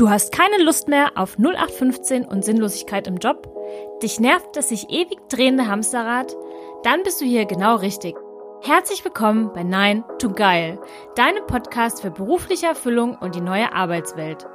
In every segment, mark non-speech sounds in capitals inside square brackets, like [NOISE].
Du hast keine Lust mehr auf 0815 und Sinnlosigkeit im Job? Dich nervt das sich ewig drehende Hamsterrad? Dann bist du hier genau richtig. Herzlich willkommen bei Nein to Geil, deinem Podcast für berufliche Erfüllung und die neue Arbeitswelt.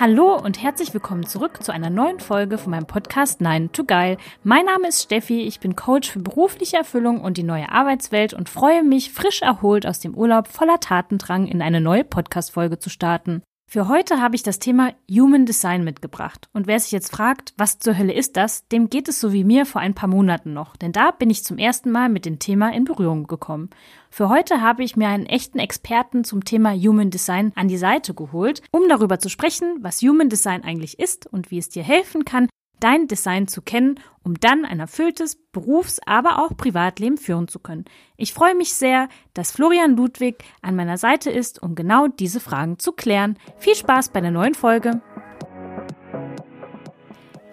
Hallo und herzlich willkommen zurück zu einer neuen Folge von meinem Podcast Nein to Geil. Mein Name ist Steffi, ich bin Coach für berufliche Erfüllung und die neue Arbeitswelt und freue mich, frisch erholt aus dem Urlaub voller Tatendrang in eine neue Podcast-Folge zu starten. Für heute habe ich das Thema Human Design mitgebracht. Und wer sich jetzt fragt, was zur Hölle ist das, dem geht es so wie mir vor ein paar Monaten noch. Denn da bin ich zum ersten Mal mit dem Thema in Berührung gekommen. Für heute habe ich mir einen echten Experten zum Thema Human Design an die Seite geholt, um darüber zu sprechen, was Human Design eigentlich ist und wie es dir helfen kann, dein Design zu kennen, um dann ein erfülltes Berufs-, aber auch Privatleben führen zu können. Ich freue mich sehr, dass Florian Ludwig an meiner Seite ist, um genau diese Fragen zu klären. Viel Spaß bei der neuen Folge.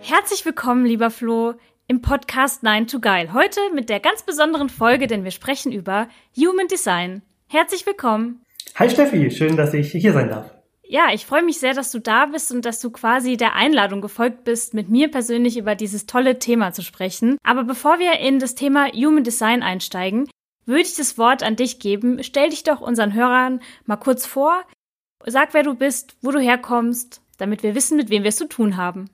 Herzlich willkommen, lieber Flo, im Podcast 9 to Geil. Heute mit der ganz besonderen Folge, denn wir sprechen über Human Design. Herzlich willkommen. Hi Steffi, schön, dass ich hier sein darf. Ja, ich freue mich sehr, dass du da bist und dass du quasi der Einladung gefolgt bist, mit mir persönlich über dieses tolle Thema zu sprechen. Aber bevor wir in das Thema Human Design einsteigen, würde ich das Wort an dich geben. Stell dich doch unseren Hörern mal kurz vor. Sag, wer du bist, wo du herkommst, damit wir wissen, mit wem wir es zu tun haben.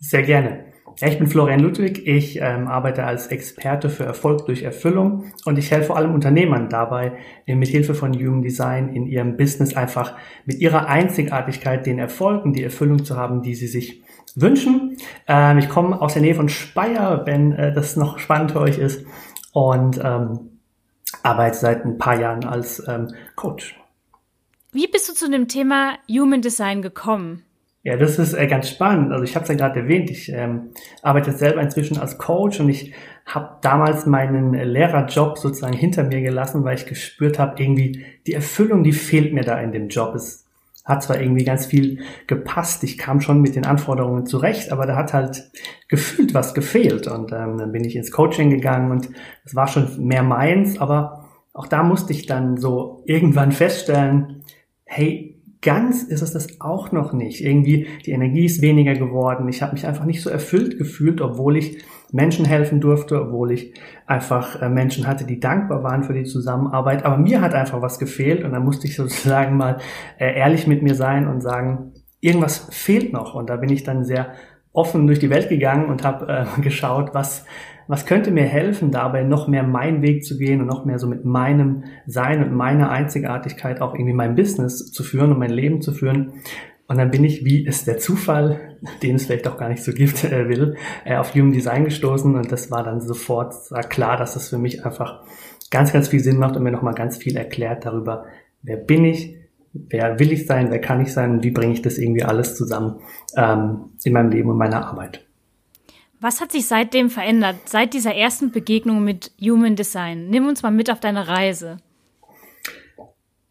Sehr gerne. Ja, ich bin Florian Ludwig. Ich ähm, arbeite als Experte für Erfolg durch Erfüllung und ich helfe vor allem Unternehmern dabei, mit Hilfe von Human Design in ihrem Business einfach mit ihrer Einzigartigkeit den Erfolg und die Erfüllung zu haben, die sie sich wünschen. Ähm, ich komme aus der Nähe von Speyer, wenn äh, das noch spannend für euch ist und ähm, arbeite seit ein paar Jahren als ähm, Coach. Wie bist du zu dem Thema Human Design gekommen? Ja, das ist äh, ganz spannend. Also ich habe es ja gerade erwähnt, ich ähm, arbeite selber inzwischen als Coach und ich habe damals meinen Lehrerjob sozusagen hinter mir gelassen, weil ich gespürt habe, irgendwie die Erfüllung, die fehlt mir da in dem Job. Es hat zwar irgendwie ganz viel gepasst, ich kam schon mit den Anforderungen zurecht, aber da hat halt gefühlt was gefehlt. Und ähm, dann bin ich ins Coaching gegangen und es war schon mehr meins, aber auch da musste ich dann so irgendwann feststellen, hey, ganz ist es das auch noch nicht. Irgendwie die Energie ist weniger geworden. Ich habe mich einfach nicht so erfüllt gefühlt, obwohl ich Menschen helfen durfte, obwohl ich einfach äh, Menschen hatte, die dankbar waren für die Zusammenarbeit. Aber mir hat einfach was gefehlt und da musste ich [LAUGHS] sozusagen mal äh, ehrlich mit mir sein und sagen, irgendwas fehlt noch. Und da bin ich dann sehr offen durch die Welt gegangen und habe äh, [LAUGHS] geschaut, was was könnte mir helfen, dabei noch mehr meinen Weg zu gehen und noch mehr so mit meinem Sein und meiner Einzigartigkeit auch irgendwie mein Business zu führen und mein Leben zu führen. Und dann bin ich, wie es der Zufall, [LAUGHS] den es vielleicht auch gar nicht so gibt, äh, will, äh, auf Human Design gestoßen und das war dann sofort klar, dass das für mich einfach ganz, ganz viel Sinn macht und mir nochmal ganz viel erklärt darüber, wer bin ich, wer will ich sein, wer kann ich sein und wie bringe ich das irgendwie alles zusammen ähm, in meinem Leben und meiner Arbeit. Was hat sich seitdem verändert, seit dieser ersten Begegnung mit Human Design? Nimm uns mal mit auf deine Reise.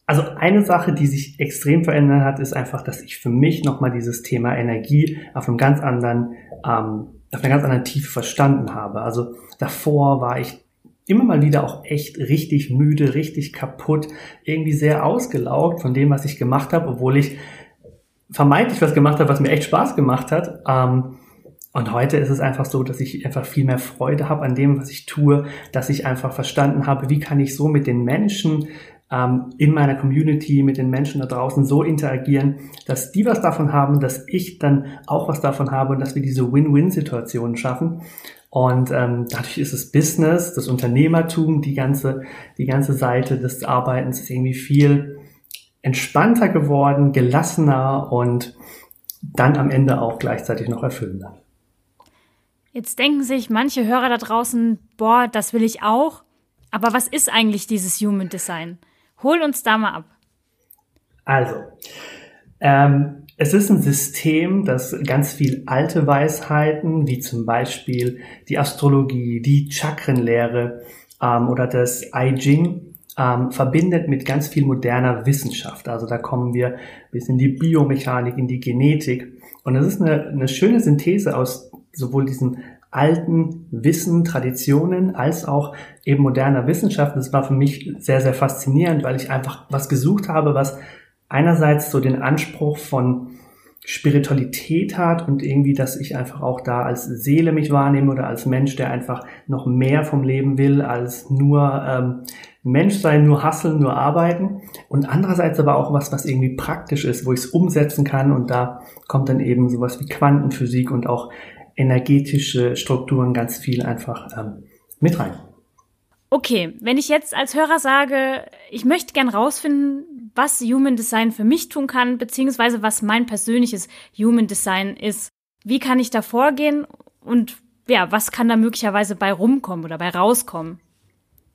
Also eine Sache, die sich extrem verändert hat, ist einfach, dass ich für mich nochmal dieses Thema Energie auf einem ganz anderen, ähm, auf einer ganz anderen Tiefe verstanden habe. Also davor war ich immer mal wieder auch echt richtig müde, richtig kaputt, irgendwie sehr ausgelaugt von dem, was ich gemacht habe, obwohl ich vermeintlich was gemacht habe, was mir echt Spaß gemacht hat. Ähm, und heute ist es einfach so, dass ich einfach viel mehr Freude habe an dem, was ich tue, dass ich einfach verstanden habe, wie kann ich so mit den Menschen ähm, in meiner Community, mit den Menschen da draußen so interagieren, dass die was davon haben, dass ich dann auch was davon habe und dass wir diese Win-Win-Situationen schaffen. Und ähm, dadurch ist das Business, das Unternehmertum, die ganze, die ganze Seite des Arbeitens ist irgendwie viel entspannter geworden, gelassener und dann am Ende auch gleichzeitig noch erfüllender. Jetzt denken sich manche Hörer da draußen, boah, das will ich auch. Aber was ist eigentlich dieses Human Design? Hol uns da mal ab. Also, ähm, es ist ein System, das ganz viel alte Weisheiten, wie zum Beispiel die Astrologie, die Chakrenlehre ähm, oder das I Ching, ähm, verbindet mit ganz viel moderner Wissenschaft. Also da kommen wir bis in die Biomechanik, in die Genetik. Und es ist eine, eine schöne Synthese aus sowohl diesen alten Wissen, Traditionen als auch eben moderner Wissenschaft. Das war für mich sehr, sehr faszinierend, weil ich einfach was gesucht habe, was einerseits so den Anspruch von Spiritualität hat und irgendwie, dass ich einfach auch da als Seele mich wahrnehme oder als Mensch, der einfach noch mehr vom Leben will, als nur ähm, Mensch sein, nur hasseln, nur arbeiten. Und andererseits aber auch was, was irgendwie praktisch ist, wo ich es umsetzen kann. Und da kommt dann eben sowas wie Quantenphysik und auch energetische Strukturen ganz viel einfach ähm, mit rein. Okay, wenn ich jetzt als Hörer sage, ich möchte gern rausfinden, was Human Design für mich tun kann, beziehungsweise was mein persönliches Human Design ist, wie kann ich da vorgehen und ja, was kann da möglicherweise bei rumkommen oder bei rauskommen?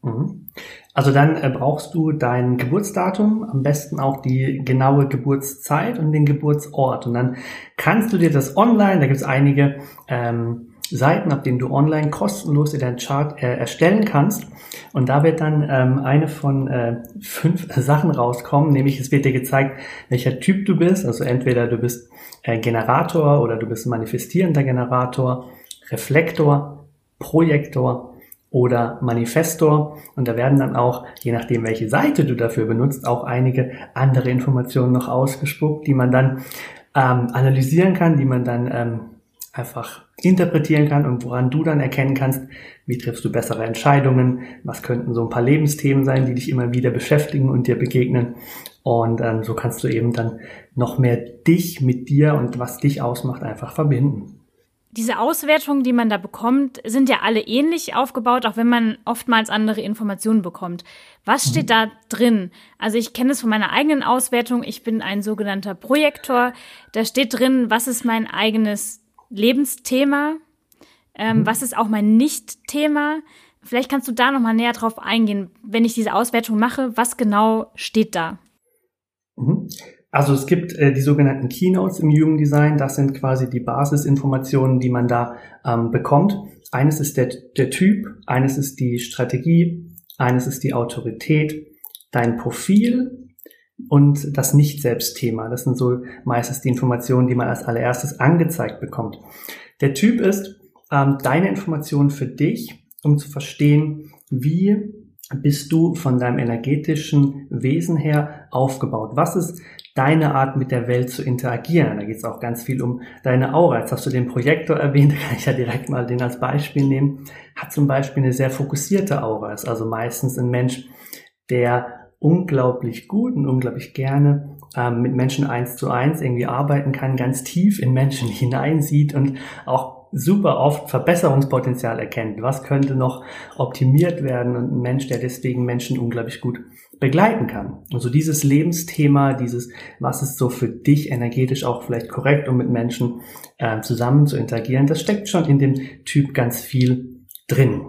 Mhm. Also dann äh, brauchst du dein Geburtsdatum, am besten auch die genaue Geburtszeit und den Geburtsort. Und dann kannst du dir das online, da gibt es einige ähm, Seiten, auf denen du online kostenlos dir deinen Chart äh, erstellen kannst. Und da wird dann ähm, eine von äh, fünf [LAUGHS] Sachen rauskommen, nämlich es wird dir gezeigt, welcher Typ du bist. Also entweder du bist äh, Generator oder du bist manifestierender Generator, Reflektor, Projektor oder Manifestor. Und da werden dann auch, je nachdem welche Seite du dafür benutzt, auch einige andere Informationen noch ausgespuckt, die man dann ähm, analysieren kann, die man dann ähm, einfach interpretieren kann und woran du dann erkennen kannst, wie triffst du bessere Entscheidungen, was könnten so ein paar Lebensthemen sein, die dich immer wieder beschäftigen und dir begegnen. Und ähm, so kannst du eben dann noch mehr dich mit dir und was dich ausmacht einfach verbinden. Diese Auswertungen, die man da bekommt, sind ja alle ähnlich aufgebaut, auch wenn man oftmals andere Informationen bekommt. Was mhm. steht da drin? Also ich kenne es von meiner eigenen Auswertung. Ich bin ein sogenannter Projektor. Da steht drin, was ist mein eigenes Lebensthema? Ähm, mhm. Was ist auch mein Nicht-Thema? Vielleicht kannst du da noch mal näher drauf eingehen, wenn ich diese Auswertung mache. Was genau steht da? Also es gibt äh, die sogenannten Keynotes im Human Design. Das sind quasi die Basisinformationen, die man da ähm, bekommt. Eines ist der, der Typ, eines ist die Strategie, eines ist die Autorität, dein Profil, und das Nicht-Selbst-Thema. Das sind so meistens die Informationen, die man als allererstes angezeigt bekommt. Der Typ ist ähm, deine Information für dich, um zu verstehen, wie bist du von deinem energetischen Wesen her aufgebaut? Was ist deine Art mit der Welt zu interagieren? Da geht es auch ganz viel um deine Aura. Jetzt hast du den Projektor erwähnt, [LAUGHS] da kann ich ja direkt mal den als Beispiel nehmen. Hat zum Beispiel eine sehr fokussierte Aura, ist also meistens ein Mensch, der unglaublich gut und unglaublich gerne ähm, mit Menschen eins zu eins irgendwie arbeiten kann, ganz tief in Menschen [LAUGHS] hineinsieht und auch super oft Verbesserungspotenzial erkennt. Was könnte noch optimiert werden und ein Mensch, der deswegen Menschen unglaublich gut begleiten kann. Also dieses Lebensthema, dieses, was ist so für dich energetisch auch vielleicht korrekt, um mit Menschen äh, zusammen zu interagieren, das steckt schon in dem Typ ganz viel drin.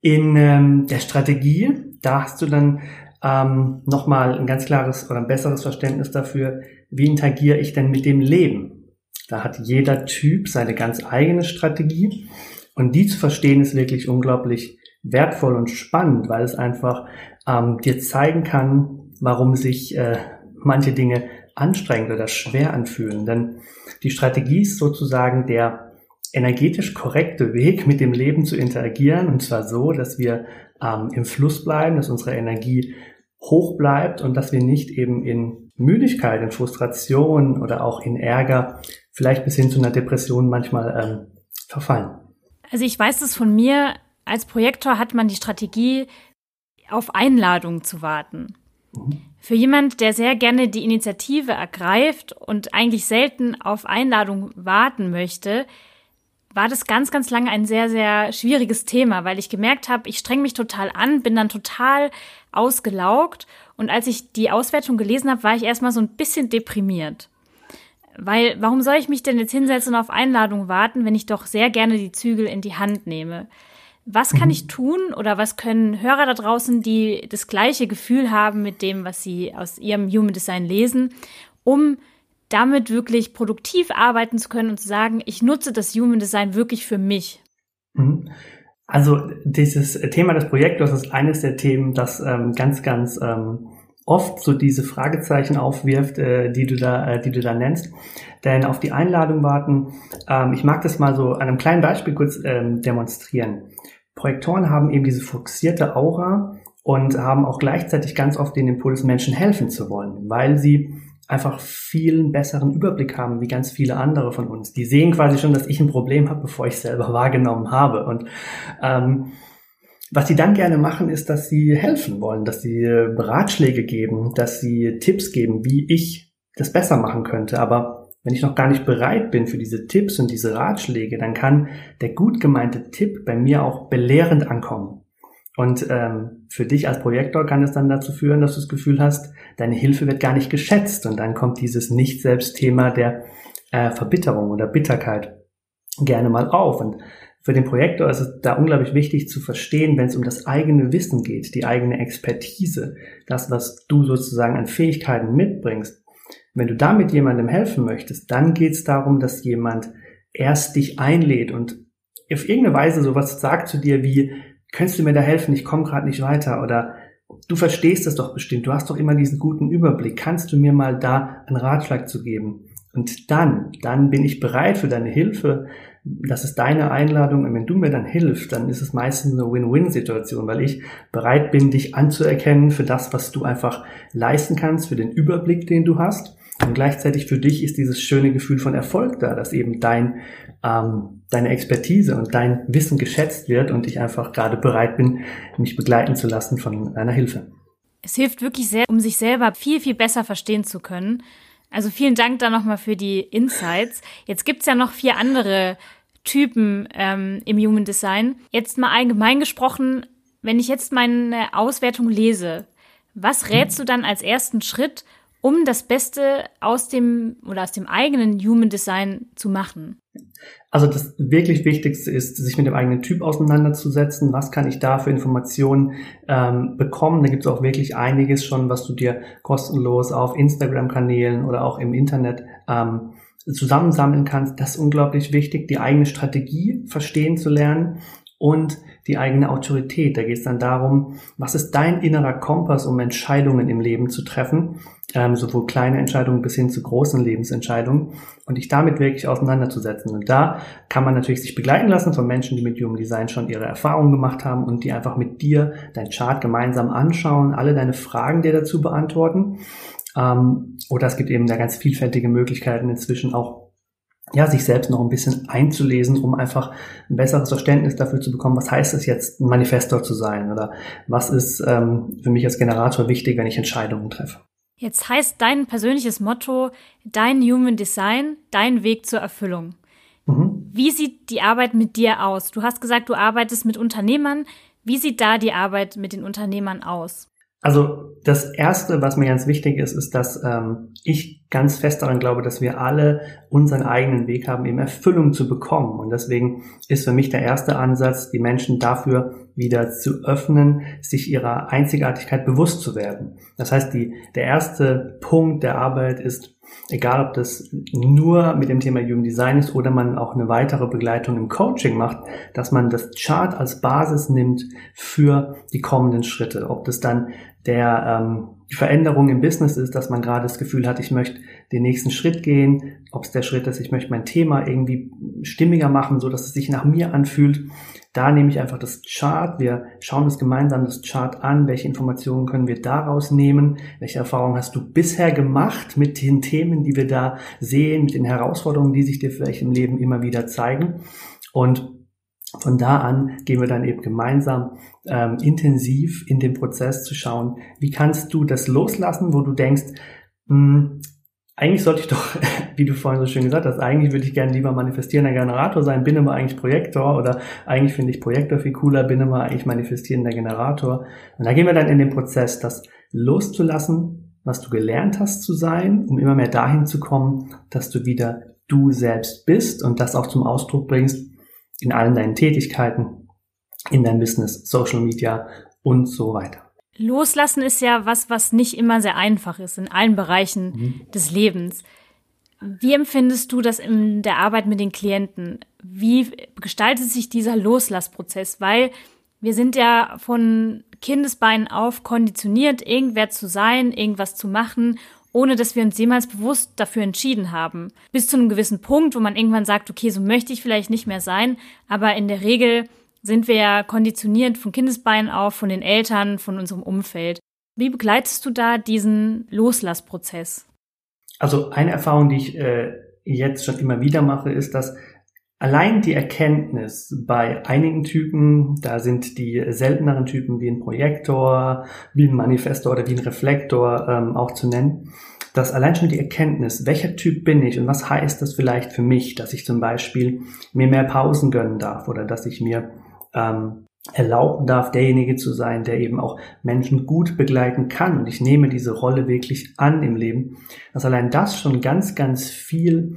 In ähm, der Strategie da hast du dann ähm, nochmal ein ganz klares oder ein besseres Verständnis dafür, wie interagiere ich denn mit dem Leben. Da hat jeder Typ seine ganz eigene Strategie und die zu verstehen ist wirklich unglaublich wertvoll und spannend, weil es einfach ähm, dir zeigen kann, warum sich äh, manche Dinge anstrengend oder schwer anfühlen. Denn die Strategie ist sozusagen der energetisch korrekte Weg, mit dem Leben zu interagieren, und zwar so, dass wir ähm, im Fluss bleiben, dass unsere Energie hoch bleibt und dass wir nicht eben in Müdigkeit, in Frustration oder auch in Ärger, vielleicht bis hin zu einer Depression manchmal ähm, verfallen. Also ich weiß es von mir, als Projektor hat man die Strategie, auf Einladung zu warten. Für jemand, der sehr gerne die Initiative ergreift und eigentlich selten auf Einladung warten möchte, war das ganz, ganz lange ein sehr, sehr schwieriges Thema, weil ich gemerkt habe, ich streng mich total an, bin dann total ausgelaugt. Und als ich die Auswertung gelesen habe, war ich erstmal so ein bisschen deprimiert. Weil, warum soll ich mich denn jetzt hinsetzen und auf Einladung warten, wenn ich doch sehr gerne die Zügel in die Hand nehme? Was kann mhm. ich tun oder was können Hörer da draußen, die das gleiche Gefühl haben mit dem, was sie aus ihrem Human Design lesen, um damit wirklich produktiv arbeiten zu können und zu sagen, ich nutze das Human Design wirklich für mich. Mhm. Also dieses Thema des Projektors ist eines der Themen, das ähm, ganz, ganz ähm, oft so diese Fragezeichen aufwirft, äh, die du da, äh, die du da nennst. Denn auf die Einladung warten, ähm, ich mag das mal so an einem kleinen Beispiel kurz ähm, demonstrieren. Projektoren haben eben diese fokussierte Aura und haben auch gleichzeitig ganz oft den Impuls, Menschen helfen zu wollen, weil sie einfach viel besseren Überblick haben wie ganz viele andere von uns. Die sehen quasi schon, dass ich ein Problem habe, bevor ich selber [LAUGHS] wahrgenommen habe. Und ähm, was sie dann gerne machen, ist, dass sie helfen wollen, dass sie Ratschläge geben, dass sie Tipps geben, wie ich das besser machen könnte. Aber wenn ich noch gar nicht bereit bin für diese Tipps und diese Ratschläge, dann kann der gut gemeinte Tipp bei mir auch belehrend ankommen. Und ähm, für dich als Projektor kann es dann dazu führen, dass du das Gefühl hast, deine Hilfe wird gar nicht geschätzt. Und dann kommt dieses Nicht-Selbst-Thema der äh, Verbitterung oder Bitterkeit gerne mal auf. Und für den Projektor ist es da unglaublich wichtig zu verstehen, wenn es um das eigene Wissen geht, die eigene Expertise, das, was du sozusagen an Fähigkeiten mitbringst. Wenn du damit jemandem helfen möchtest, dann geht es darum, dass jemand erst dich einlädt und auf irgendeine Weise sowas sagt zu dir wie, könntest du mir da helfen? Ich komme gerade nicht weiter oder du verstehst das doch bestimmt, du hast doch immer diesen guten Überblick, kannst du mir mal da einen Ratschlag zu geben? Und dann, dann bin ich bereit für deine Hilfe. Das ist deine Einladung. Und wenn du mir dann hilfst, dann ist es meistens eine Win-Win-Situation, weil ich bereit bin, dich anzuerkennen für das, was du einfach leisten kannst, für den Überblick, den du hast. Und gleichzeitig für dich ist dieses schöne Gefühl von Erfolg da, dass eben dein, ähm, deine Expertise und dein Wissen geschätzt wird und ich einfach gerade bereit bin, mich begleiten zu lassen von deiner Hilfe. Es hilft wirklich sehr, um sich selber viel, viel besser verstehen zu können. Also vielen Dank da nochmal für die Insights. Jetzt gibt's ja noch vier andere Typen ähm, im Human Design. Jetzt mal allgemein gesprochen, wenn ich jetzt meine Auswertung lese, was rätst du dann als ersten Schritt, um das Beste aus dem oder aus dem eigenen Human Design zu machen? Also das wirklich Wichtigste ist, sich mit dem eigenen Typ auseinanderzusetzen. Was kann ich da für Informationen ähm, bekommen? Da gibt es auch wirklich einiges schon, was du dir kostenlos auf Instagram-Kanälen oder auch im Internet ähm, zusammensammeln kannst. Das ist unglaublich wichtig, die eigene Strategie verstehen zu lernen und die eigene Autorität. Da geht es dann darum, was ist dein innerer Kompass, um Entscheidungen im Leben zu treffen, ähm, sowohl kleine Entscheidungen bis hin zu großen Lebensentscheidungen und dich damit wirklich auseinanderzusetzen. Und da kann man natürlich sich begleiten lassen von Menschen, die mit Human Design schon ihre Erfahrungen gemacht haben und die einfach mit dir dein Chart gemeinsam anschauen, alle deine Fragen dir dazu beantworten. Ähm, oder es gibt eben da ganz vielfältige Möglichkeiten inzwischen auch ja, sich selbst noch ein bisschen einzulesen, um einfach ein besseres Verständnis dafür zu bekommen, was heißt es jetzt, ein Manifestor zu sein oder was ist ähm, für mich als Generator wichtig, wenn ich Entscheidungen treffe. Jetzt heißt dein persönliches Motto dein Human Design, dein Weg zur Erfüllung. Mhm. Wie sieht die Arbeit mit dir aus? Du hast gesagt, du arbeitest mit Unternehmern. Wie sieht da die Arbeit mit den Unternehmern aus? Also das Erste, was mir ganz wichtig ist, ist, dass ähm, ich ganz fest daran glaube, dass wir alle unseren eigenen Weg haben, eben Erfüllung zu bekommen. Und deswegen ist für mich der erste Ansatz, die Menschen dafür wieder zu öffnen, sich ihrer Einzigartigkeit bewusst zu werden. Das heißt, die, der erste Punkt der Arbeit ist, egal ob das nur mit dem Thema Human Design ist oder man auch eine weitere Begleitung im Coaching macht, dass man das Chart als Basis nimmt für die kommenden Schritte. Ob das dann der ähm, die Veränderung im Business ist, dass man gerade das Gefühl hat, ich möchte den nächsten Schritt gehen, ob es der Schritt ist, ich möchte mein Thema irgendwie stimmiger machen, so dass es sich nach mir anfühlt. Da nehme ich einfach das Chart. Wir schauen uns gemeinsam das Chart an. Welche Informationen können wir daraus nehmen? Welche Erfahrungen hast du bisher gemacht mit den Themen, die wir da sehen, mit den Herausforderungen, die sich dir vielleicht im Leben immer wieder zeigen? Und von da an gehen wir dann eben gemeinsam ähm, intensiv in den Prozess zu schauen, wie kannst du das loslassen, wo du denkst, mh, hm, eigentlich sollte ich doch, [LAUGHS] wie du vorhin so schön gesagt hast, eigentlich würde ich gerne lieber manifestierender Generator sein, bin immer eigentlich Projektor oder eigentlich finde ich Projektor viel cooler, bin immer eigentlich manifestierender Generator. Und da gehen wir dann in den Prozess, das loszulassen, was du gelernt hast zu sein, um immer mehr dahin zu kommen, dass du wieder du selbst bist und das auch zum Ausdruck bringst in allen deinen Tätigkeiten, in deinem Business, Social Media und so weiter. Loslassen ist ja was, was nicht immer sehr einfach ist in allen Bereichen mhm. des Lebens. Wie empfindest du das in der Arbeit mit den Klienten? Wie gestaltet sich dieser Loslassprozess? Weil wir sind ja von Kindesbeinen auf konditioniert, irgendwer zu sein, irgendwas zu machen, ohne dass wir uns jemals bewusst dafür entschieden haben. Bis zu einem gewissen Punkt, wo man irgendwann sagt, okay, so möchte ich vielleicht nicht mehr sein, aber in der Regel sind wir ja konditioniert von Kindesbeinen auf, von den Eltern, von unserem Umfeld. Wie begleitest du da diesen Loslassprozess? Also eine Erfahrung, die ich äh, jetzt schon immer wieder mache, ist, dass allein die Erkenntnis bei einigen Typen, da sind die selteneren Typen wie ein Projektor, wie ein Manifestor oder wie ein Reflektor ähm, auch zu nennen, dass allein schon die Erkenntnis, welcher Typ bin ich und was heißt das vielleicht für mich, dass ich zum Beispiel mir mehr Pausen gönnen darf oder dass ich mir ähm, erlauben darf, derjenige zu sein, der eben auch Menschen gut begleiten kann. Und ich nehme diese Rolle wirklich an im Leben, dass allein das schon ganz, ganz viel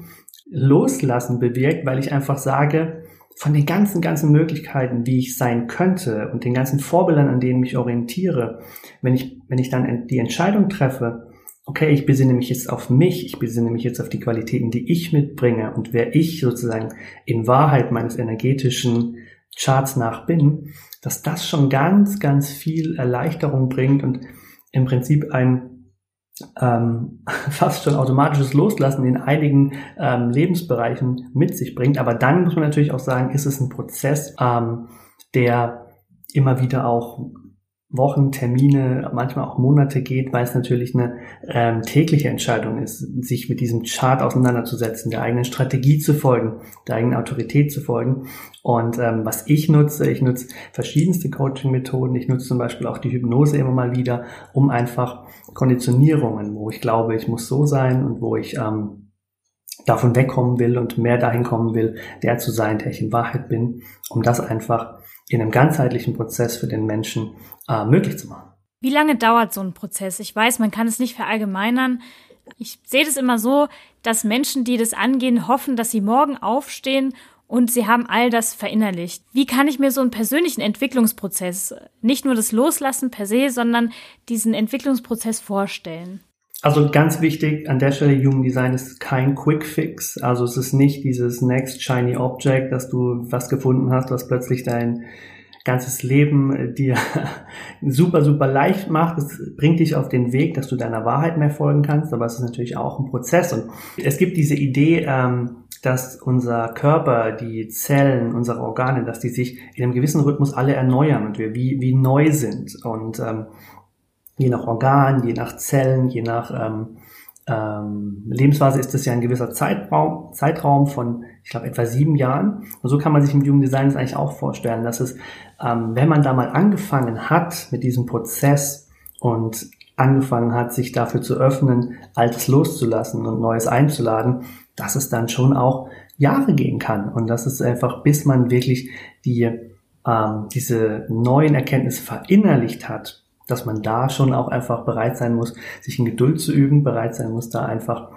Loslassen bewirkt, weil ich einfach sage, von den ganzen, ganzen Möglichkeiten, wie ich sein könnte und den ganzen Vorbildern, an denen ich orientiere, wenn ich, wenn ich dann die Entscheidung treffe, okay, ich besinne mich jetzt auf mich, ich besinne mich jetzt auf die Qualitäten, die ich mitbringe und wer ich sozusagen in Wahrheit meines energetischen Charts nach bin, dass das schon ganz, ganz viel Erleichterung bringt und im Prinzip ein ähm, [LAUGHS] fast schon automatisches Loslassen in einigen ähm, Lebensbereichen mit sich bringt. Aber dann muss man natürlich auch sagen, ist es ein Prozess, ähm, der immer wieder auch Wochen, Termine, manchmal auch Monate geht, weil es natürlich eine ähm, tägliche Entscheidung ist, sich mit diesem Chart auseinanderzusetzen, der eigenen Strategie zu folgen, der eigenen Autorität zu folgen. Und ähm, was ich nutze, ich nutze verschiedenste Coaching-Methoden. Ich nutze zum Beispiel auch die Hypnose immer mal wieder, um einfach Konditionierungen, wo ich glaube, ich muss so sein und wo ich ähm, davon wegkommen will und mehr dahin kommen will, der zu sein, der ich in Wahrheit bin, um das einfach in einem ganzheitlichen Prozess für den Menschen äh, möglich zu machen. Wie lange dauert so ein Prozess? Ich weiß, man kann es nicht verallgemeinern. Ich sehe das immer so, dass Menschen, die das angehen, hoffen, dass sie morgen aufstehen und sie haben all das verinnerlicht. Wie kann ich mir so einen persönlichen Entwicklungsprozess, nicht nur das Loslassen per se, sondern diesen Entwicklungsprozess vorstellen? Also ganz wichtig an der Stelle, Human Design ist kein Quick Fix. Also es ist nicht dieses Next Shiny Object, dass du was gefunden hast, was plötzlich dein ganzes Leben äh, dir [LAUGHS] super, super leicht macht. Es bringt dich auf den Weg, dass du deiner Wahrheit mehr folgen kannst, aber es ist natürlich auch ein Prozess. Und es gibt diese Idee, ähm, dass unser Körper, die Zellen, unsere Organe, dass die sich in einem gewissen Rhythmus alle erneuern und wir wie, wie neu sind. Und ähm, je nach Organ, je nach Zellen, je nach ähm, ähm, Lebensphase ist es ja ein gewisser Zeitraum, Zeitraum von, ich glaube, etwa sieben Jahren. Und so kann man sich im Human Design das eigentlich auch vorstellen, dass es, ähm, wenn man da mal angefangen hat mit diesem Prozess und angefangen hat, sich dafür zu öffnen, Altes loszulassen und Neues einzuladen, dass es dann schon auch Jahre gehen kann. Und das ist einfach, bis man wirklich die, ähm, diese neuen Erkenntnisse verinnerlicht hat, dass man da schon auch einfach bereit sein muss, sich in Geduld zu üben, bereit sein muss, da einfach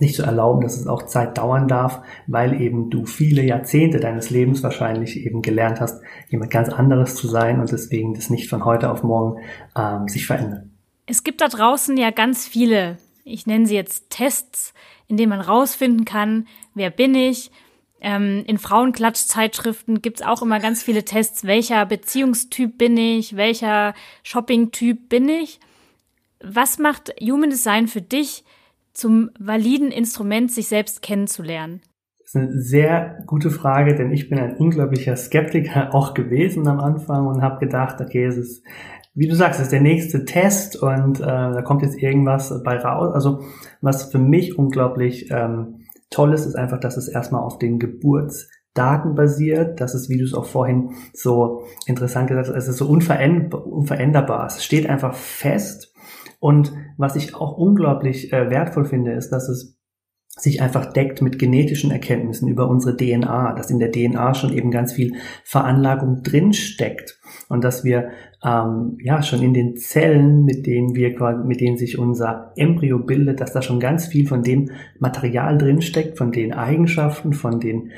nicht zu erlauben, dass es auch Zeit dauern darf, weil eben du viele Jahrzehnte deines Lebens wahrscheinlich eben gelernt hast, jemand ganz anderes zu sein und deswegen das nicht von heute auf morgen ähm, sich verändert. Es gibt da draußen ja ganz viele, ich nenne sie jetzt Tests, in denen man rausfinden kann, wer bin ich, ähm, in Frauenklatschzeitschriften gibt's auch immer ganz viele Tests, welcher Beziehungstyp bin ich, welcher Shoppingtyp bin ich. Was macht Human Design für dich zum validen Instrument, sich selbst kennenzulernen? Das ist eine sehr gute Frage, denn ich bin ein unglaublicher Skeptiker [LAUGHS] auch gewesen am Anfang und habe gedacht, okay, es ist, wie du sagst, es ist der nächste Test und äh, da kommt jetzt irgendwas bei raus. Also was für mich unglaublich ähm, toll ist, ist einfach, dass es erstmal auf den Geburtsdaten basiert. Das ist, wie du es auch vorhin so interessant gesagt hast, es ist so unveränderbar. Es steht einfach fest. Und was ich auch unglaublich äh, wertvoll finde, ist, dass es sich einfach deckt mit genetischen Erkenntnissen über unsere DNA, dass in der DNA schon eben ganz viel Veranlagung drin steckt und dass wir ähm, ja schon in den Zellen, mit denen wir mit denen sich unser Embryo bildet, dass da schon ganz viel von dem Material drin steckt, von den Eigenschaften, von den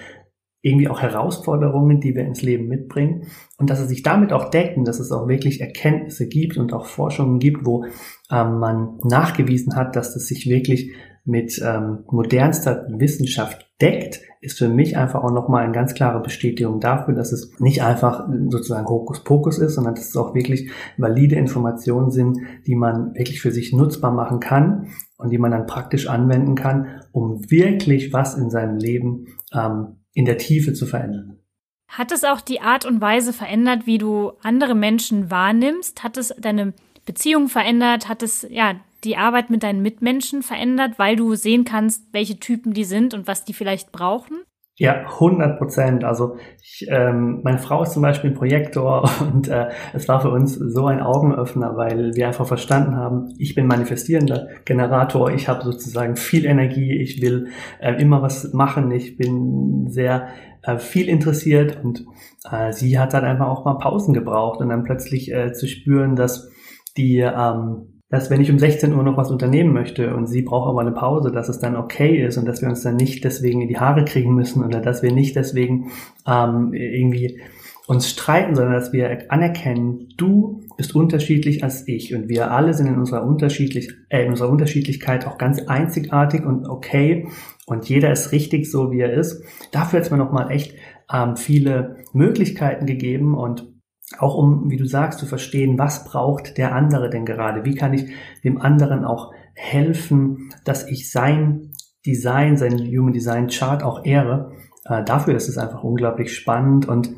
irgendwie auch Herausforderungen, die wir ins Leben mitbringen. Und dass es sich damit auch deckt und dass es auch wirklich Erkenntnisse gibt und auch Forschungen gibt, wo ähm, man nachgewiesen hat, dass es sich wirklich mit ähm, modernster Wissenschaft deckt, ist für mich einfach auch nochmal eine ganz klare Bestätigung dafür, dass es nicht einfach sozusagen Hokuspokus ist, sondern dass es auch wirklich valide Informationen sind, die man wirklich für sich nutzbar machen kann und die man dann praktisch anwenden kann, um wirklich was in seinem Leben ähm, in der Tiefe zu verändern. Hat es auch die Art und Weise verändert, wie du andere Menschen wahrnimmst? Hat es deine Beziehung verändert? Hat es ja die Arbeit mit deinen Mitmenschen verändert, weil du sehen kannst, welche Typen die sind und was die vielleicht brauchen? Ja, 100 Prozent. Also ich, ähm, meine Frau ist zum Beispiel Projektor [LAUGHS] und äh, es war für uns so ein Augenöffner, weil wir einfach verstanden haben, ich bin manifestierender Generator, ich habe sozusagen viel Energie, ich will äh, immer was machen, ich bin sehr äh, viel interessiert und äh, sie hat dann einfach auch mal Pausen gebraucht und dann plötzlich äh, zu spüren, dass die ähm, dass wenn ich um 16 Uhr noch was unternehmen möchte und sie braucht aber eine Pause, dass es dann okay ist und dass wir uns dann nicht deswegen in die Haare kriegen müssen oder dass wir nicht deswegen ähm, irgendwie uns streiten, sondern dass wir anerkennen, du bist unterschiedlich als ich und wir alle sind in unserer unterschiedlich äh, in unserer Unterschiedlichkeit auch ganz einzigartig und okay und jeder ist richtig so wie er ist. Dafür hat es mir noch mal echt ähm, viele Möglichkeiten gegeben und auch um, wie du sagst, zu verstehen, was braucht der andere denn gerade? Wie kann ich dem anderen auch helfen, dass ich sein Design, sein Human Design Chart auch ehre? Äh, dafür ist es einfach unglaublich spannend und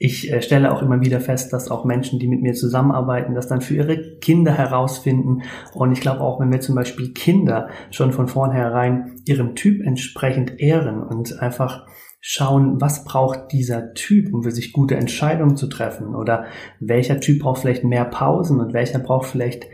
ich äh, stelle auch immer wieder fest, dass auch Menschen, die mit mir zusammenarbeiten, das dann für ihre Kinder herausfinden. Und ich glaube auch, wenn wir zum Beispiel Kinder schon von vornherein ihrem Typ entsprechend ehren und einfach schauen, was braucht dieser Typ, um für sich gute Entscheidungen zu treffen? Oder welcher Typ braucht vielleicht mehr Pausen und welcher braucht vielleicht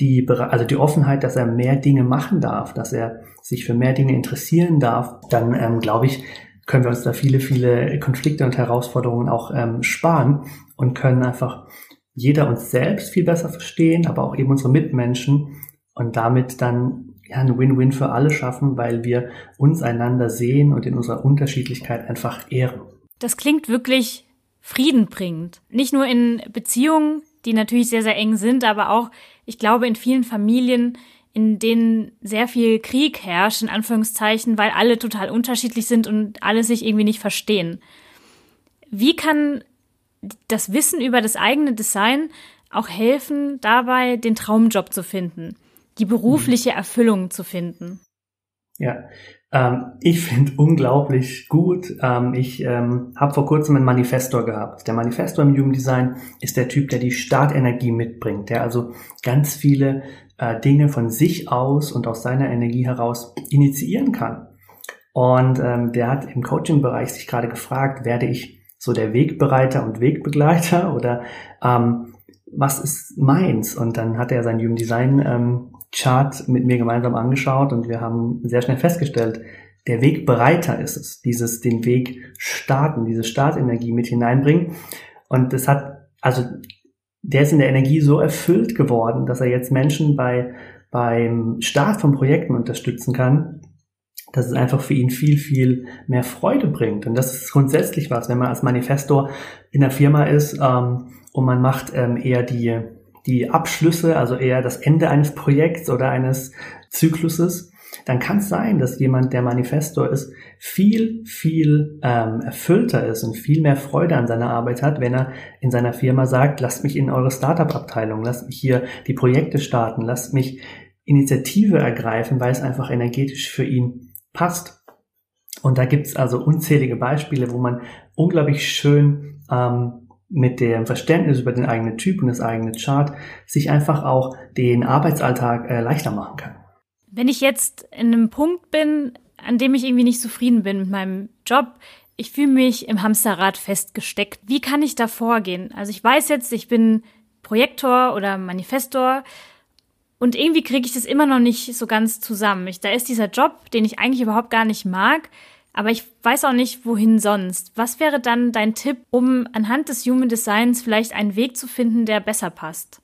die, also die Offenheit, dass er mehr Dinge machen darf, dass er sich für mehr Dinge interessieren darf, dann ähm, glaube ich, können wir uns da viele, viele Konflikte und Herausforderungen auch ähm, sparen und können einfach jeder uns selbst viel besser verstehen, aber auch eben unsere Mitmenschen und damit dann ja, ein Win-Win für alle schaffen, weil wir uns einander sehen und in unserer Unterschiedlichkeit einfach ehren. Das klingt wirklich friedenbringend. Nicht nur in Beziehungen, die natürlich sehr, sehr eng sind, aber auch, ich glaube, in vielen Familien, in denen sehr viel Krieg herrscht, in Anführungszeichen, weil alle total unterschiedlich sind und alle sich irgendwie nicht verstehen. Wie kann das Wissen über das eigene Design auch helfen, dabei den Traumjob zu finden? Die berufliche. Erfüllung zu finden? Ja, ähm, ich finde unglaublich gut. Ähm, ich ähm, habe vor kurzem einen Manifestor gehabt. Der Manifestor im Jugenddesign ist der Typ, der die Startenergie mitbringt, der also ganz viele äh, Dinge von sich aus und aus seiner Energie heraus initiieren kann. Und ähm, der hat im Coaching-Bereich sich gerade gefragt, werde ich so der Wegbereiter und Wegbegleiter oder ähm, was ist meins? Und dann hat er sein Jugenddesign ähm, Chart mit mir gemeinsam angeschaut und wir haben sehr schnell festgestellt, der Weg breiter ist es, dieses den Weg starten, diese Startenergie mit hineinbringen. Und das hat, also der ist in der Energie so erfüllt geworden, dass er jetzt Menschen bei, beim Start von Projekten unterstützen kann, dass es einfach für ihn viel, viel mehr Freude bringt. Und das ist grundsätzlich was, wenn man als Manifestor in der Firma ist ähm, und man macht ähm, eher die die Abschlüsse, also eher das Ende eines Projekts oder eines Zykluses, dann kann es sein, dass jemand, der Manifestor ist, viel, viel ähm, erfüllter ist und viel mehr Freude an seiner Arbeit hat, wenn er in seiner Firma sagt, lasst mich in eure Startup-Abteilung, lasst mich hier die Projekte starten, lasst mich Initiative ergreifen, weil es einfach energetisch für ihn passt. Und da gibt's also unzählige Beispiele, wo man unglaublich schön ähm, mit dem Verständnis über den eigenen Typ und das eigene Chart sich einfach auch den Arbeitsalltag äh, leichter machen kann. Wenn ich jetzt in einem Punkt bin, an dem ich irgendwie nicht zufrieden bin mit meinem Job, ich fühle mich im Hamsterrad festgesteckt. Wie kann ich da vorgehen? Also ich weiß jetzt, ich bin Projektor oder Manifestor und irgendwie kriege ich das immer noch nicht so ganz zusammen. Ich, da ist dieser Job, den ich eigentlich überhaupt gar nicht mag, aber ich weiß auch nicht, wohin sonst. Was wäre dann dein Tipp, um anhand des Human Designs vielleicht einen Weg zu finden, der besser passt?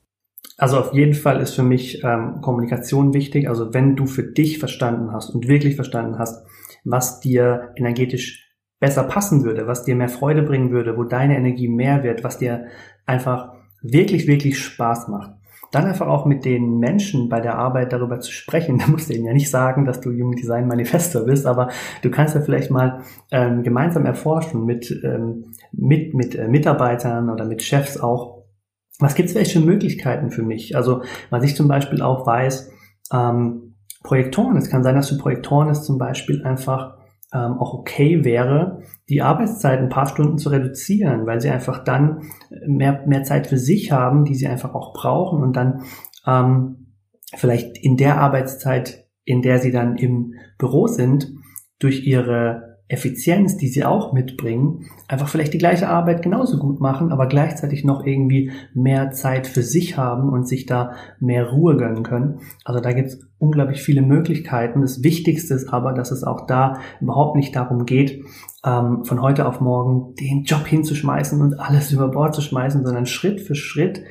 Also auf jeden Fall ist für mich ähm, Kommunikation wichtig. Also wenn du für dich verstanden hast und wirklich verstanden hast, was dir energetisch besser passen würde, was dir mehr Freude bringen würde, wo deine Energie mehr wird, was dir einfach wirklich, wirklich Spaß macht, dann einfach auch mit den Menschen bei der Arbeit darüber zu sprechen. [LAUGHS] Da musst du ihnen ja nicht sagen, dass du Human Design Manifesto bist, aber du kannst ja vielleicht mal ähm, gemeinsam erforschen mit, ähm, mit, mit äh, Mitarbeitern oder mit Chefs auch. Was gibt es welche Möglichkeiten für mich? Also, was ich zum Beispiel auch weiß, ähm, Projektoren. Es kann sein, dass für Projektoren es zum Beispiel einfach ähm, auch okay wäre, die Arbeitszeit ein paar Stunden zu reduzieren, weil sie einfach dann mehr, mehr Zeit für sich haben, die sie einfach auch brauchen und dann ähm, vielleicht in der Arbeitszeit, in der sie dann im Büro sind, durch ihre Effizienz, die sie auch mitbringen, einfach vielleicht die gleiche Arbeit genauso gut machen, aber gleichzeitig noch irgendwie mehr Zeit für sich haben und sich da mehr Ruhe gönnen können. Also da gibt es unglaublich viele Möglichkeiten. Das Wichtigste ist aber, dass es auch da überhaupt nicht darum geht, ähm, von heute auf morgen den Job hinzuschmeißen und alles über Bord zu schmeißen, sondern Schritt für Schritt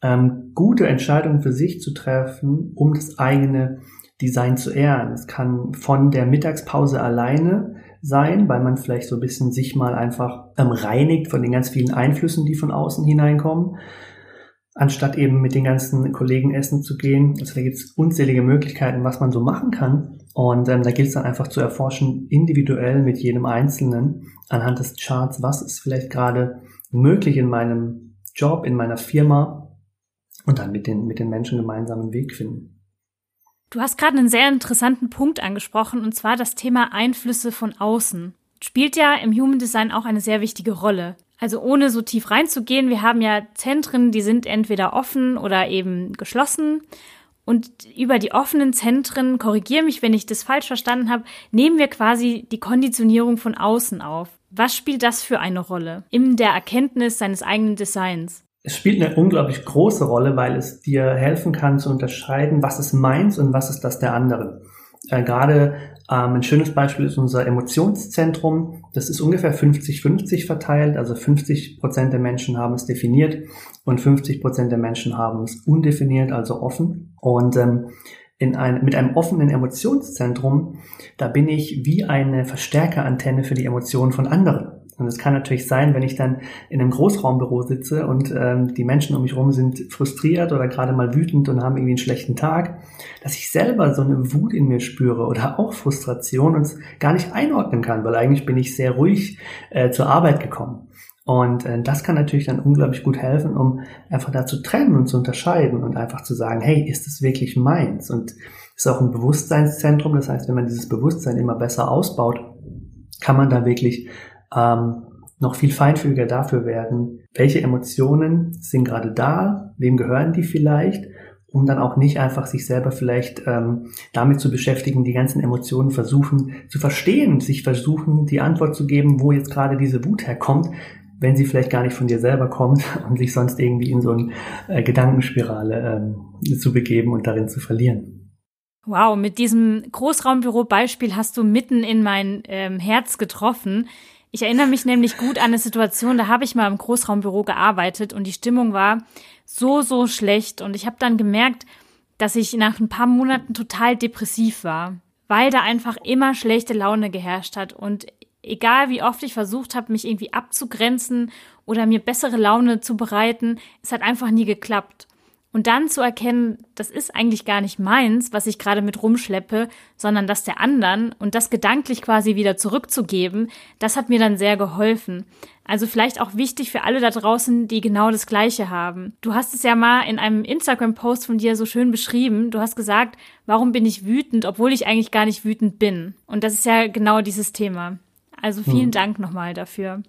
ähm, gute Entscheidungen für sich zu treffen, um das eigene Design zu ehren. Es kann von der Mittagspause alleine sein, weil man vielleicht so ein bisschen sich mal einfach ähm, reinigt von den ganz vielen Einflüssen, die von außen hineinkommen, anstatt eben mit den ganzen Kollegen essen zu gehen. Also da gibt es unzählige Möglichkeiten, was man so machen kann. Und ähm, da gilt es dann einfach zu erforschen, individuell mit jedem Einzelnen anhand des Charts, was ist vielleicht gerade möglich in meinem Job, in meiner Firma und dann mit den, mit den Menschen gemeinsam einen Weg finden. Du hast gerade einen sehr interessanten Punkt angesprochen, und zwar das Thema Einflüsse von außen. Spielt ja im Human Design auch eine sehr wichtige Rolle. Also ohne so tief reinzugehen, wir haben ja Zentren, die sind entweder offen oder eben geschlossen. Und über die offenen Zentren, korrigiere mich, wenn ich das falsch verstanden habe, nehmen wir quasi die Konditionierung von außen auf. Was spielt das für eine Rolle in der Erkenntnis seines eigenen Designs? Es spielt eine unglaublich große Rolle, weil es dir helfen kann zu unterscheiden, was ist meins und was ist das der anderen. Äh, Gerade ähm, ein schönes Beispiel ist unser Emotionszentrum. Das ist ungefähr 50-50 verteilt. Also 50 Prozent der Menschen haben es definiert und 50 Prozent der Menschen haben es undefiniert, also offen. Und ähm, in ein, mit einem offenen Emotionszentrum, da bin ich wie eine Verstärkerantenne für die Emotionen von anderen. Und es kann natürlich sein, wenn ich dann in einem Großraumbüro sitze und ähm, die Menschen um mich herum sind frustriert oder gerade mal wütend und haben irgendwie einen schlechten Tag, dass ich selber so eine Wut in mir spüre oder auch Frustration und es gar nicht einordnen kann, weil eigentlich bin ich sehr ruhig äh, zur Arbeit gekommen. Und äh, das kann natürlich dann unglaublich gut helfen, um einfach da zu trennen und zu unterscheiden und einfach zu sagen, hey, ist es wirklich meins? Und ist auch ein Bewusstseinszentrum. Das heißt, wenn man dieses Bewusstsein immer besser ausbaut, kann man da wirklich ähm, noch viel feinfühliger dafür werden, welche Emotionen sind gerade da, wem gehören die vielleicht, um dann auch nicht einfach sich selber vielleicht ähm, damit zu beschäftigen, die ganzen Emotionen versuchen zu verstehen, sich versuchen, die Antwort zu geben, wo jetzt gerade diese Wut herkommt, wenn sie vielleicht gar nicht von dir selber kommt [LAUGHS] und sich sonst irgendwie in so eine äh, Gedankenspirale ähm, zu begeben und darin zu verlieren. Wow, mit diesem Großraumbüro-Beispiel hast du mitten in mein ähm, Herz getroffen. Ich erinnere mich nämlich gut an eine Situation, da habe ich mal im Großraumbüro gearbeitet und die Stimmung war so, so schlecht. Und ich habe dann gemerkt, dass ich nach ein paar Monaten total depressiv war, weil da einfach immer schlechte Laune geherrscht hat. Und egal wie oft ich versucht habe, mich irgendwie abzugrenzen oder mir bessere Laune zu bereiten, es hat einfach nie geklappt. Und dann zu erkennen, das ist eigentlich gar nicht meins, was ich gerade mit rumschleppe, sondern das der anderen und das gedanklich quasi wieder zurückzugeben, das hat mir dann sehr geholfen. Also vielleicht auch wichtig für alle da draußen, die genau das Gleiche haben. Du hast es ja mal in einem Instagram-Post von dir so schön beschrieben. Du hast gesagt, warum bin ich wütend, obwohl ich eigentlich gar nicht wütend bin. Und das ist ja genau dieses Thema. Also vielen hm. Dank nochmal dafür.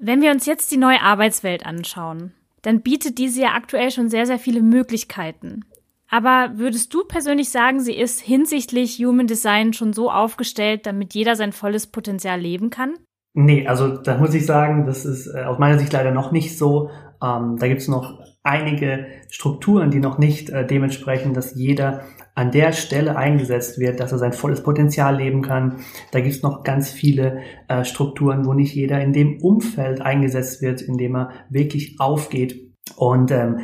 Wenn wir uns jetzt die neue Arbeitswelt anschauen, dann bietet diese ja aktuell schon sehr, sehr viele Möglichkeiten. Aber würdest du persönlich sagen, sie ist hinsichtlich Human Design schon so aufgestellt, damit jeder sein volles Potenzial leben kann? Nee, also da muss ich sagen, das ist äh, aus meiner Sicht leider noch nicht so. Ähm, da gibt es noch einige Strukturen, die noch nicht äh, dementsprechend, dass jeder an der Stelle eingesetzt wird, dass er sein volles Potenzial leben kann. Da gibt es noch ganz viele äh, Strukturen, wo nicht jeder in dem Umfeld eingesetzt wird, in dem er wirklich aufgeht. Und ähm,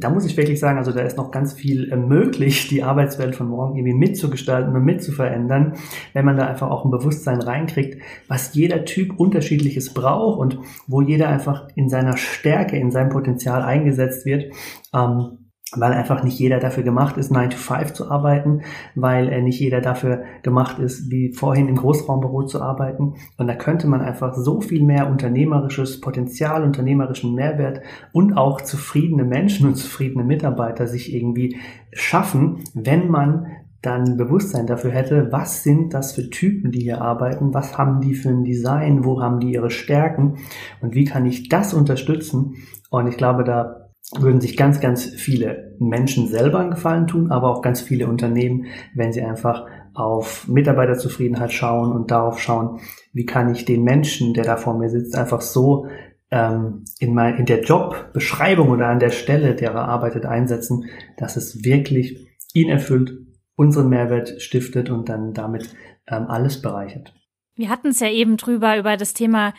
da muss ich wirklich sagen, also da ist noch ganz viel äh, möglich, die Arbeitswelt von morgen irgendwie mitzugestalten und mitzuverändern, wenn man da einfach auch ein Bewusstsein reinkriegt, was jeder Typ unterschiedliches braucht und wo jeder einfach in seiner Stärke, in seinem Potenzial eingesetzt wird. Ähm, weil einfach nicht jeder dafür gemacht ist, 9 to 5 zu arbeiten, weil äh, nicht jeder dafür gemacht ist, wie vorhin im Großraumbüro zu arbeiten. Und da könnte man einfach so viel mehr unternehmerisches Potenzial, unternehmerischen Mehrwert und auch zufriedene Menschen und zufriedene Mitarbeiter sich irgendwie schaffen, wenn man dann Bewusstsein dafür hätte, was sind das für Typen, die hier arbeiten, was haben die für ein Design, wo haben die ihre Stärken und wie kann ich das unterstützen. Und ich glaube, da würden sich ganz, ganz viele Menschen selber einen Gefallen tun, aber auch ganz viele Unternehmen, wenn sie einfach auf Mitarbeiterzufriedenheit schauen und darauf schauen, wie kann ich den Menschen, der da vor mir sitzt, einfach so ähm, in, mein, in der Jobbeschreibung oder an der Stelle, der er arbeitet, einsetzen, dass es wirklich ihn erfüllt unseren Mehrwert stiftet und dann damit ähm, alles bereichert. Wir hatten es ja eben drüber, über das Thema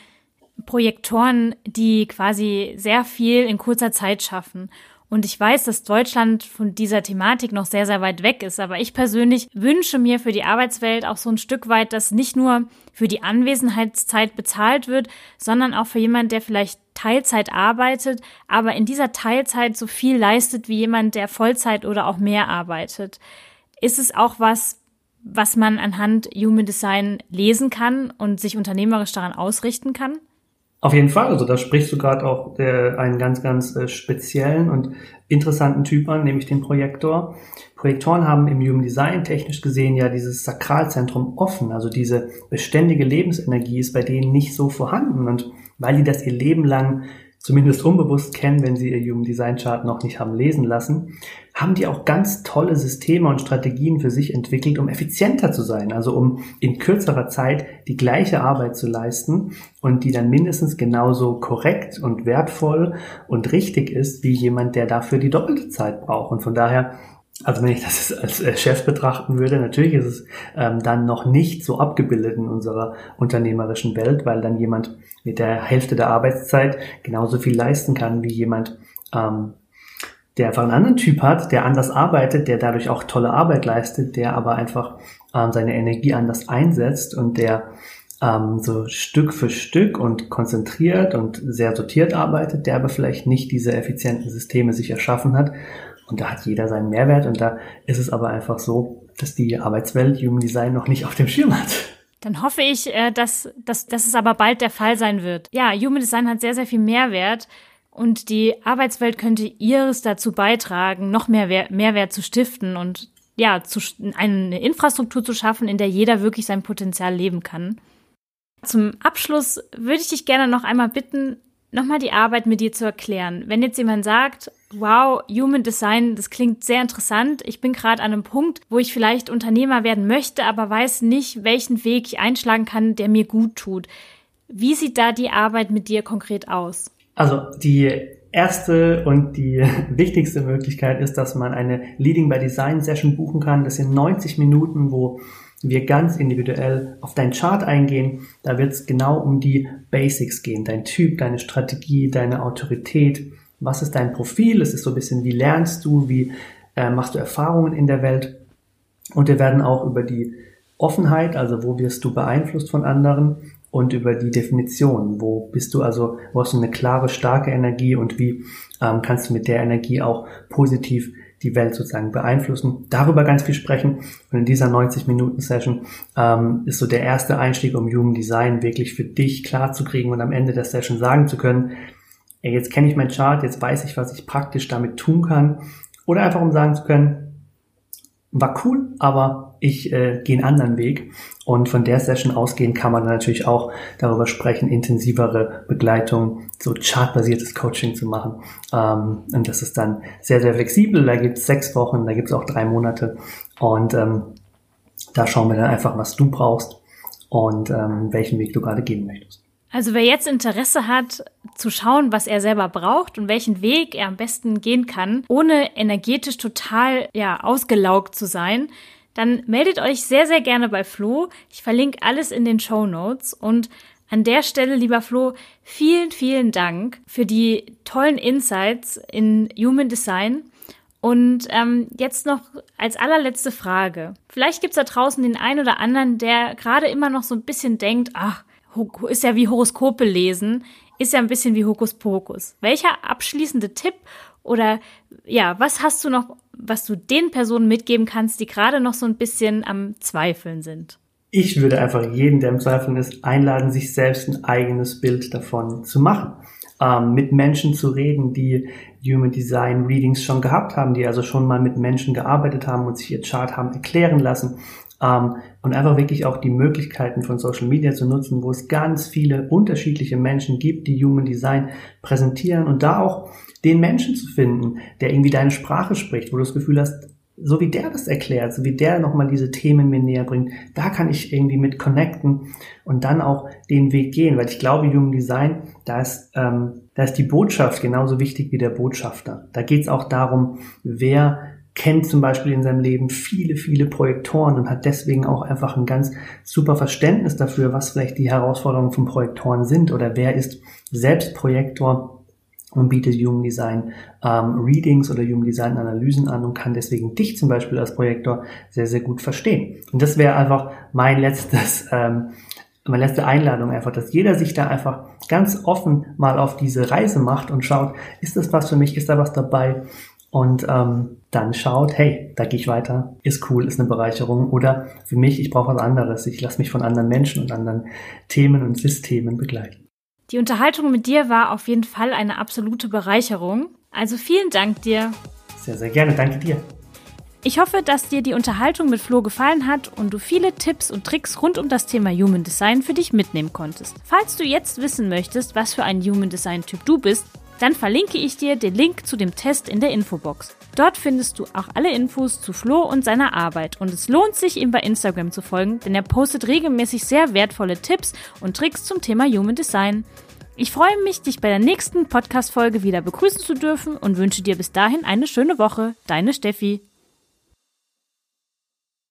Projektoren, die quasi sehr viel in kurzer Zeit schaffen. Und ich weiß, dass Deutschland von dieser Thematik noch sehr, sehr weit weg ist. Aber ich persönlich wünsche mir für die Arbeitswelt auch so ein Stück weit, dass nicht nur für die Anwesenheitszeit bezahlt wird, sondern auch für jemand, der vielleicht Teilzeit arbeitet, aber in dieser Teilzeit so viel leistet wie jemand, der Vollzeit oder auch mehr arbeitet. Ist es auch was, was man anhand Human Design lesen kann und sich unternehmerisch daran ausrichten kann? Auf jeden Fall, also da sprichst du gerade auch äh, einen ganz, ganz äh, speziellen und interessanten Typ an, nämlich den Projektor. Projektoren haben im Human Design technisch gesehen ja dieses Sakralzentrum offen, also diese beständige Lebensenergie ist bei denen nicht so vorhanden. Und weil die das ihr Leben lang zumindest unbewusst kennen, wenn sie ihr Human Design Chart noch nicht haben lesen lassen, haben die auch ganz tolle Systeme und Strategien für sich entwickelt, um effizienter zu sein, also um in kürzerer Zeit die gleiche Arbeit zu leisten und die dann mindestens genauso korrekt und wertvoll und richtig ist wie jemand, der dafür die doppelte Zeit braucht. Und von daher also wenn ich das als äh, Chef betrachten würde, natürlich ist es ähm, dann noch nicht so abgebildet in unserer unternehmerischen Welt, weil dann jemand mit der Hälfte der Arbeitszeit genauso viel leisten kann wie jemand, ähm, der einfach einen anderen Typ hat, der anders arbeitet, der dadurch auch tolle Arbeit leistet, der aber einfach ähm, seine Energie anders einsetzt und der ähm, so Stück für Stück und konzentriert und sehr sortiert arbeitet, der aber vielleicht nicht diese effizienten Systeme sich erschaffen hat und da hat jeder seinen Mehrwert und da ist es aber einfach so, dass die Arbeitswelt Human Design noch nicht auf dem Schirm hat. Dann hoffe ich, äh, dass, dass, dass es aber bald der Fall sein wird. Ja, Human Design hat sehr, sehr viel Mehrwert und die Arbeitswelt könnte ihres dazu beitragen, noch mehr Mehrwert zu stiften und ja, zu, eine Infrastruktur zu schaffen, in der jeder wirklich sein Potenzial leben kann. Zum Abschluss würde ich dich gerne noch einmal bitten, nochmal die Arbeit mit dir zu erklären. Wenn jetzt jemand sagt, wow, Human Design, das klingt sehr interessant. Ich bin gerade an einem Punkt, wo ich vielleicht Unternehmer werden möchte, aber weiß nicht, welchen Weg ich einschlagen kann, der mir gut tut. Wie sieht da die Arbeit mit dir konkret aus? Also die erste und die [LAUGHS] wichtigste Möglichkeit ist, dass man eine Leading by Design Session buchen kann. Das sind 90 Minuten, wo wir ganz individuell auf deinen Chart eingehen. Da wird es genau um die Basics gehen. Dein Typ, deine Strategie, deine Autorität. Was ist dein Profil? Es ist so ein bisschen, wie lernst du, wie äh, machst du Erfahrungen in der Welt? Und wir werden auch über die Offenheit, also wo wirst du beeinflusst von anderen und über die Definition, wo bist du also, wo hast du eine klare, starke Energie und wie ähm, kannst du mit der Energie auch positiv die Welt sozusagen beeinflussen, darüber ganz viel sprechen. Und in dieser 90-Minuten-Session ähm, ist so der erste Einstieg, um Human Design wirklich für dich klar zu kriegen und am Ende der Session sagen zu können, ey, jetzt kenne ich mein Chart, jetzt weiß ich, was ich praktisch damit tun kann. Oder einfach um sagen zu können, war cool, aber ich äh, gehe einen anderen Weg. Und von der Session ausgehen kann man natürlich auch darüber sprechen, intensivere Begleitung, so chartbasiertes Coaching zu machen. Ähm, und das ist dann sehr, sehr flexibel. Da gibt's sechs Wochen, da gibt's auch drei Monate. Und ähm, da schauen wir dann einfach, was du brauchst und ähm, welchen Weg du gerade gehen möchtest. Also wer jetzt Interesse hat, zu schauen, was er selber braucht und welchen Weg er am besten gehen kann, ohne energetisch total ja ausgelaugt zu sein, dann meldet euch sehr sehr gerne bei Flo. Ich verlinke alles in den Show Notes und an der Stelle, lieber Flo, vielen, vielen Dank für die tollen Insights in Human Design. Und ähm, jetzt noch als allerletzte Frage. Vielleicht gibt's da draußen den einen oder anderen, der gerade immer noch so ein bisschen denkt, ach, ist ja wie Horoskope lesen, ist ja ein bisschen wie Hokuspokus. Welcher abschließende Tipp oder ja, was hast du noch, was du den Personen mitgeben kannst, die gerade noch so ein bisschen am Zweifeln sind? Ich würde einfach jeden, der im Zweifeln ist, einladen, sich selbst ein eigenes Bild davon zu machen. ähm, mit Menschen zu reden, die Human Design Readings schon gehabt haben, die also schon mal mit Menschen gearbeitet haben und sich ihr Chart haben erklären lassen. Ähm, und einfach wirklich auch die Möglichkeiten von Social Media zu nutzen, wo es ganz viele unterschiedliche Menschen gibt, die Human Design präsentieren und da auch den Menschen zu finden, der irgendwie deine Sprache spricht, wo du das Gefühl hast, so wie der das erklärt, so wie der nochmal diese Themen mir näher bringt, da kann ich irgendwie mit connecten und dann auch den Weg gehen, weil ich glaube, Human Design, da ist, ähm, da ist die Botschaft genauso wichtig wie der Botschafter. Da geht es auch darum, wer kennt zum Beispiel in seinem Leben viele, viele Projektoren und hat deswegen auch einfach ein ganz super Verständnis dafür, was vielleicht die Herausforderungen von Projektoren sind oder wer ist selbst Projektor und bietet Human Design ähm, Readings oder Human Design Analysen an und kann deswegen dich zum Beispiel als Projektor sehr, sehr gut verstehen. Und das wäre einfach mein letztes, [LAUGHS] ähm, meine letzte Einladung einfach, dass jeder sich da einfach ganz offen mal auf diese Reise macht und schaut, ist das was für mich, ist da was dabei? Und ähm, dann schaut, hey, da gehe ich weiter, ist cool, ist eine Bereicherung. Oder für mich, ich brauche was anderes. Ich lasse mich von anderen Menschen und anderen Themen und Systemen begleiten. Die Unterhaltung mit dir war auf jeden Fall eine absolute Bereicherung. Also vielen Dank dir. Sehr, sehr gerne. Danke dir. Ich hoffe, dass dir die Unterhaltung mit Flo gefallen hat und du viele Tipps und Tricks rund um das Thema Human Design für dich mitnehmen konntest. Falls du jetzt wissen möchtest, was für ein Human Design Typ du bist, dann verlinke ich dir den Link zu dem Test in der Infobox. Dort findest du auch alle Infos zu Flo und seiner Arbeit und es lohnt sich, ihm bei Instagram zu folgen, denn er postet regelmäßig sehr wertvolle Tipps und Tricks zum Thema Human Design. Ich freue mich, dich bei der nächsten Podcast-Folge wieder begrüßen zu dürfen und wünsche dir bis dahin eine schöne Woche. Deine Steffi.